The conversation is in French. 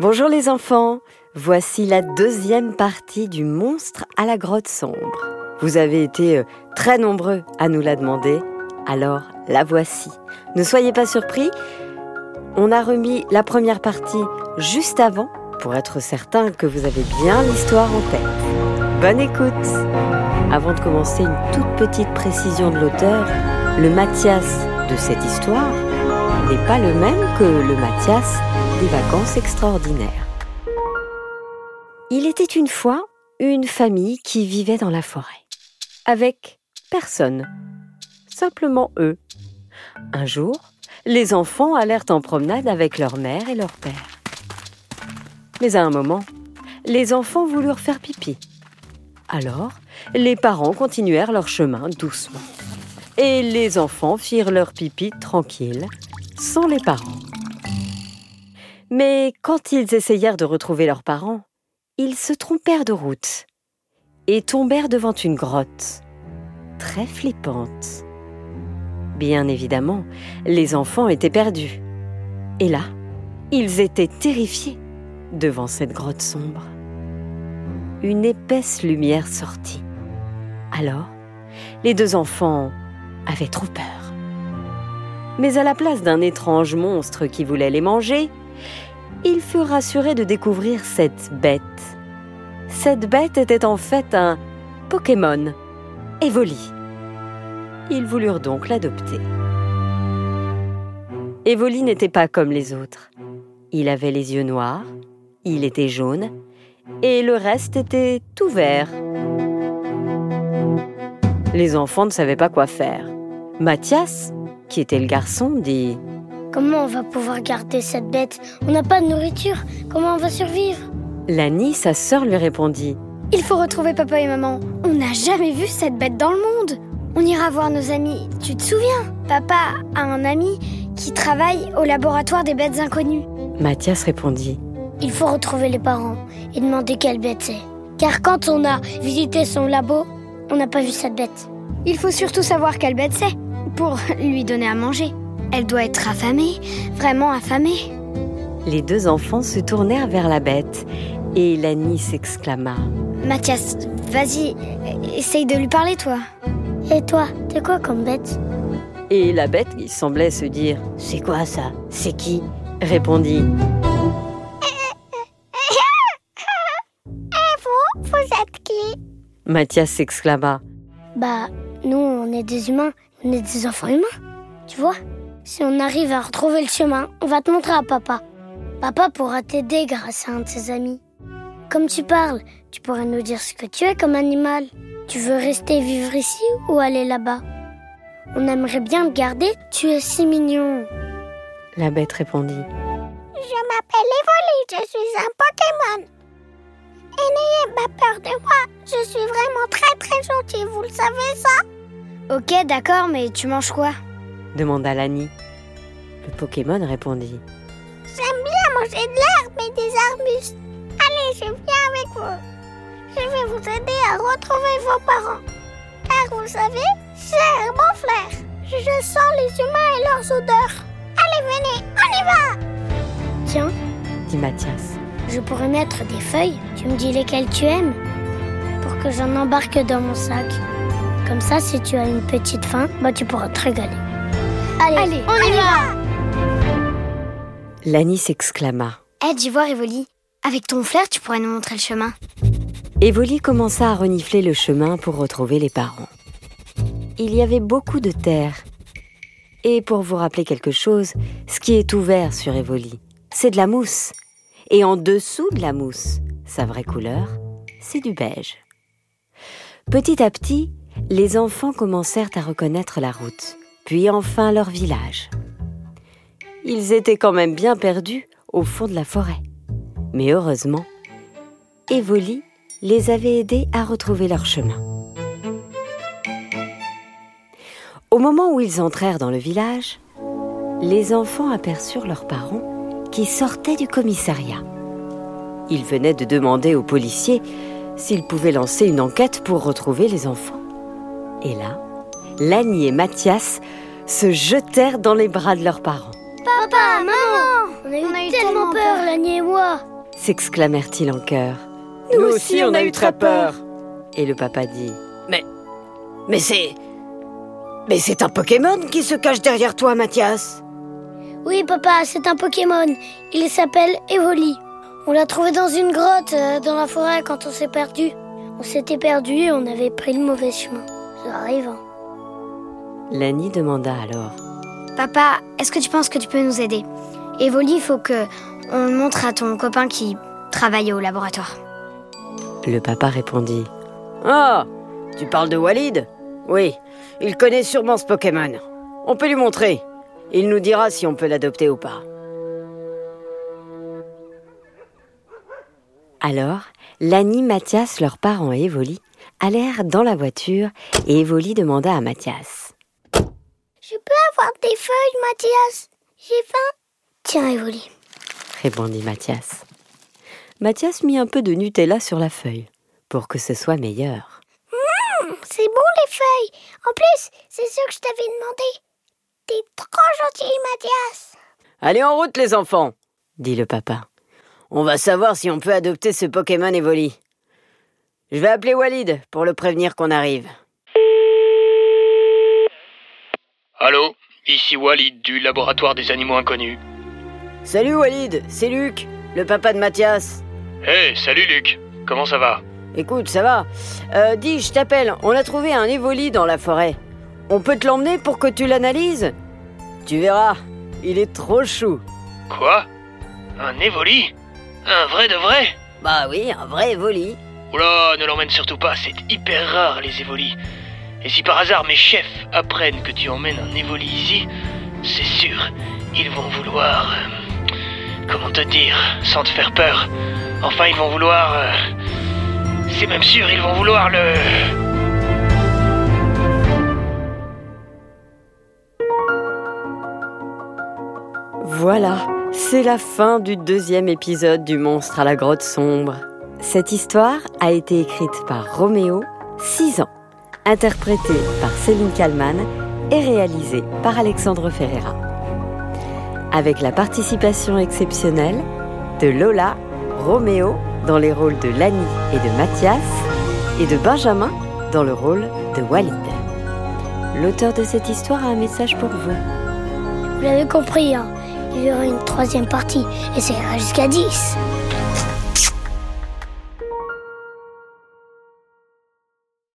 Bonjour les enfants, voici la deuxième partie du monstre à la grotte sombre. Vous avez été euh, très nombreux à nous la demander, alors la voici. Ne soyez pas surpris, on a remis la première partie juste avant pour être certain que vous avez bien l'histoire en tête. Bonne écoute Avant de commencer, une toute petite précision de l'auteur, le Mathias de cette histoire n'est pas le même que le Mathias des vacances extraordinaires. Il était une fois une famille qui vivait dans la forêt, avec personne, simplement eux. Un jour, les enfants allèrent en promenade avec leur mère et leur père. Mais à un moment, les enfants voulurent faire pipi. Alors, les parents continuèrent leur chemin doucement. Et les enfants firent leur pipi tranquille, sans les parents. Mais quand ils essayèrent de retrouver leurs parents, ils se trompèrent de route et tombèrent devant une grotte très flippante. Bien évidemment, les enfants étaient perdus. Et là, ils étaient terrifiés devant cette grotte sombre. Une épaisse lumière sortit. Alors, les deux enfants avaient trop peur. Mais à la place d'un étrange monstre qui voulait les manger, ils furent rassurés de découvrir cette bête. Cette bête était en fait un Pokémon, Evoli. Ils voulurent donc l'adopter. Evoli n'était pas comme les autres. Il avait les yeux noirs, il était jaune, et le reste était tout vert. Les enfants ne savaient pas quoi faire. Mathias, qui était le garçon, dit Comment on va pouvoir garder cette bête? On n'a pas de nourriture. Comment on va survivre? Lani, sa sœur, lui répondit Il faut retrouver papa et maman. On n'a jamais vu cette bête dans le monde. On ira voir nos amis. Tu te souviens? Papa a un ami qui travaille au laboratoire des bêtes inconnues. Mathias répondit Il faut retrouver les parents et demander quelle bête c'est. Car quand on a visité son labo, on n'a pas vu cette bête. Il faut surtout savoir quelle bête c'est pour lui donner à manger. Elle doit être affamée, vraiment affamée. Les deux enfants se tournèrent vers la bête et Lani s'exclama. Mathias, vas-y, essaye de lui parler, toi. Et toi, t'es quoi comme bête? Et la bête, qui semblait se dire C'est quoi ça? C'est qui? répondit. Et vous, vous êtes qui? Mathias s'exclama. Bah, nous, on est des humains, on est des enfants humains, tu vois Si on arrive à retrouver le chemin, on va te montrer à papa. Papa pourra t'aider grâce à un de ses amis. Comme tu parles, tu pourrais nous dire ce que tu es comme animal. Tu veux rester vivre ici ou aller là-bas? On aimerait bien te garder, tu es si mignon. La bête répondit Je m'appelle Evoli, je suis un Pokémon. Et n'ayez pas peur de moi, je suis vraiment très très gentil, vous le savez ça? Ok, d'accord, mais tu manges quoi? Demanda Lani. Le Pokémon répondit J'aime bien manger de l'herbe et des arbustes. Allez, je viens avec vous. Je vais vous aider à retrouver vos parents. Car vous savez, j'ai un bon flair. Je sens les humains et leurs odeurs. Allez, venez, on y va Tiens, dit Mathias. je pourrais mettre des feuilles. Tu me dis lesquelles tu aimes pour que j'en embarque dans mon sac. Comme ça, si tu as une petite faim, bah tu pourras te régaler. Allez, Allez, on, y va, Lani s'exclama. Eh, tu vois, Rivoli, avec ton flair, tu pourrais nous montrer le chemin. Evoli commença à renifler le chemin pour retrouver les parents. Il y avait beaucoup de terre. Et pour vous rappeler quelque chose, ce qui est ouvert sur Evoli, c'est de la mousse. Et en dessous de la mousse, sa vraie couleur, c'est du beige. Petit à petit, les enfants commencèrent à reconnaître la route, puis enfin leur village. Ils étaient quand même bien perdus au fond de la forêt. Mais heureusement, Evoli les avait aidés à retrouver leur chemin. Au moment où ils entrèrent dans le village, les enfants aperçurent leurs parents qui sortaient du commissariat. Ils venaient de demander aux policiers s'ils pouvaient lancer une enquête pour retrouver les enfants. Et là, Lani et Mathias se jetèrent dans les bras de leurs parents. Papa, maman On a eu, tellement, peur, Lani et moi s'exclamèrent-ils en chœur. Nous, aussi, on a eu très peur. Et le papa dit Mais. Mais c'est. Mais c'est un Pokémon qui se cache derrière toi, Mathias Oui, papa, c'est un Pokémon. Il s'appelle Evoli. On l'a trouvé dans une grotte, euh, dans la forêt, quand on s'est perdu. On s'était perdu et on avait pris le mauvais chemin. Ça arrive. Hein. Lani demanda alors Papa, est-ce que tu penses que tu peux nous aider? Evoli, il faut que on le montre à ton copain qui travaille au laboratoire. Le papa répondit Ah Tu parles de Walid? Oui, il connaît sûrement ce Pokémon. On peut lui montrer. Il nous dira si on peut l'adopter ou pas. Alors, Lani, Mathias, leurs parents et Evoli allèrent dans la voiture et Evoli demanda à Mathias Je peux avoir des feuilles, Mathias? J'ai faim. Tiens, Evoli, répondit Mathias. Mathias mit un peu de Nutella sur la feuille pour que ce soit meilleur. Mmh, c'est bon les feuilles. En plus, c'est ce que je t'avais demandé. T'es trop gentil, Mathias. Allez en route, les enfants, dit le papa. On va savoir si on peut adopter ce Pokémon Evoli. Je vais appeler Walid pour le prévenir qu'on arrive. Ici Walid du laboratoire des animaux inconnus. Salut Walid, c'est Luc, le papa de Mathias. Hé, salut Luc, comment ça va? Écoute, ça va. Euh, dis, je t'appelle, on a trouvé un Evoli dans la forêt. On peut te l'emmener pour que tu l'analyses? Tu verras, il est trop chou. Quoi? Un Evoli? Un vrai de vrai? Bah oui, un vrai Evoli. Oula, ne l'emmène surtout pas, c'est hyper rare les Evolis. Et si par hasard mes chefs apprennent que tu emmènes un Evoli ici, c'est sûr, ils vont vouloir... euh, comment te dire, sans te faire peur. Enfin, ils vont vouloir... euh, c'est même sûr, ils vont vouloir le... Voilà, c'est la fin du deuxième épisode du Monstre à la grotte sombre. Cette histoire a été écrite par Roméo, 6 ans, interprétée par Céline Kallmann et réalisée par Alexandre Ferreira. Avec la participation exceptionnelle de Lola, Roméo dans les rôles de Lani et de Mathias et de Benjamin dans le rôle de Walid. L'auteur de cette histoire a un message pour vous. Vous l'avez compris, hein. il y aura une troisième partie et c'est jusqu'à 10.